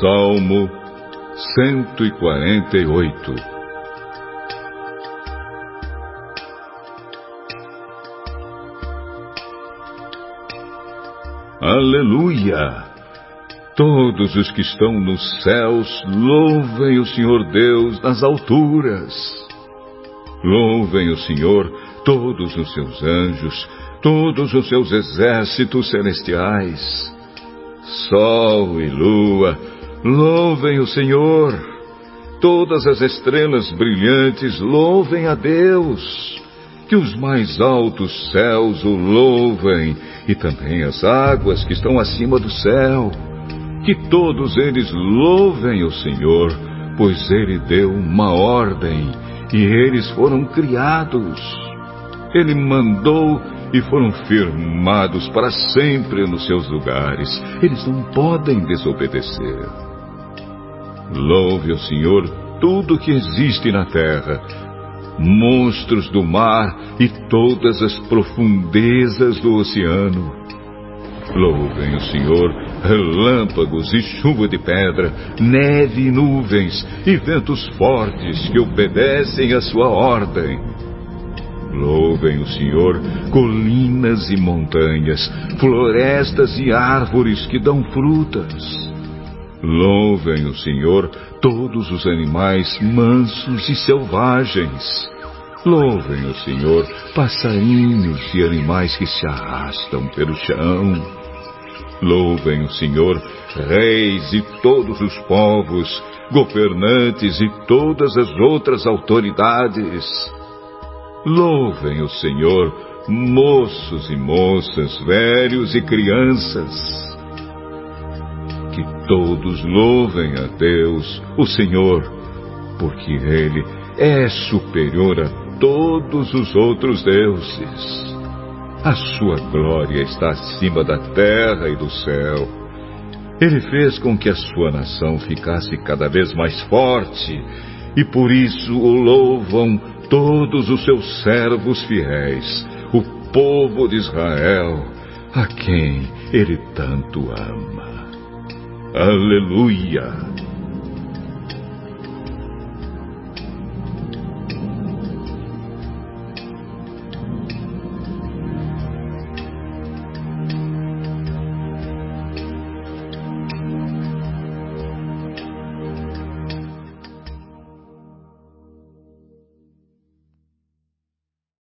Salmo 148 Aleluia! Todos os que estão nos céus louvem o Senhor Deus nas alturas. Louvem o Senhor todos os seus anjos, todos os seus exércitos celestiais. Sol e lua, louvem o Senhor. Todas as estrelas brilhantes louvem a Deus. Que os mais altos céus o louvem e também as águas que estão acima do céu. Que todos eles louvem o Senhor, pois ele deu uma ordem e eles foram criados. Ele mandou e foram firmados para sempre nos seus lugares. Eles não podem desobedecer. Louve o Senhor tudo que existe na terra, monstros do mar e todas as profundezas do oceano. Louvem o Senhor, relâmpagos e chuva de pedra, neve e nuvens e ventos fortes que obedecem à sua ordem. Louvem o Senhor, colinas e montanhas, florestas e árvores que dão frutas. Louvem o Senhor todos os animais mansos e selvagens. Louvem o Senhor passarinhos e animais que se arrastam pelo chão. Louvem o Senhor reis e todos os povos, governantes e todas as outras autoridades. Louvem o Senhor moços e moças, velhos e crianças que todos louvem a Deus, o Senhor, porque Ele é superior a todos os outros deuses. A sua glória está acima da terra e do céu. Ele fez com que a sua nação ficasse cada vez mais forte, e por isso o louvam todos os seus servos fiéis, o povo de Israel, a quem ele tanto ama. Aleluia!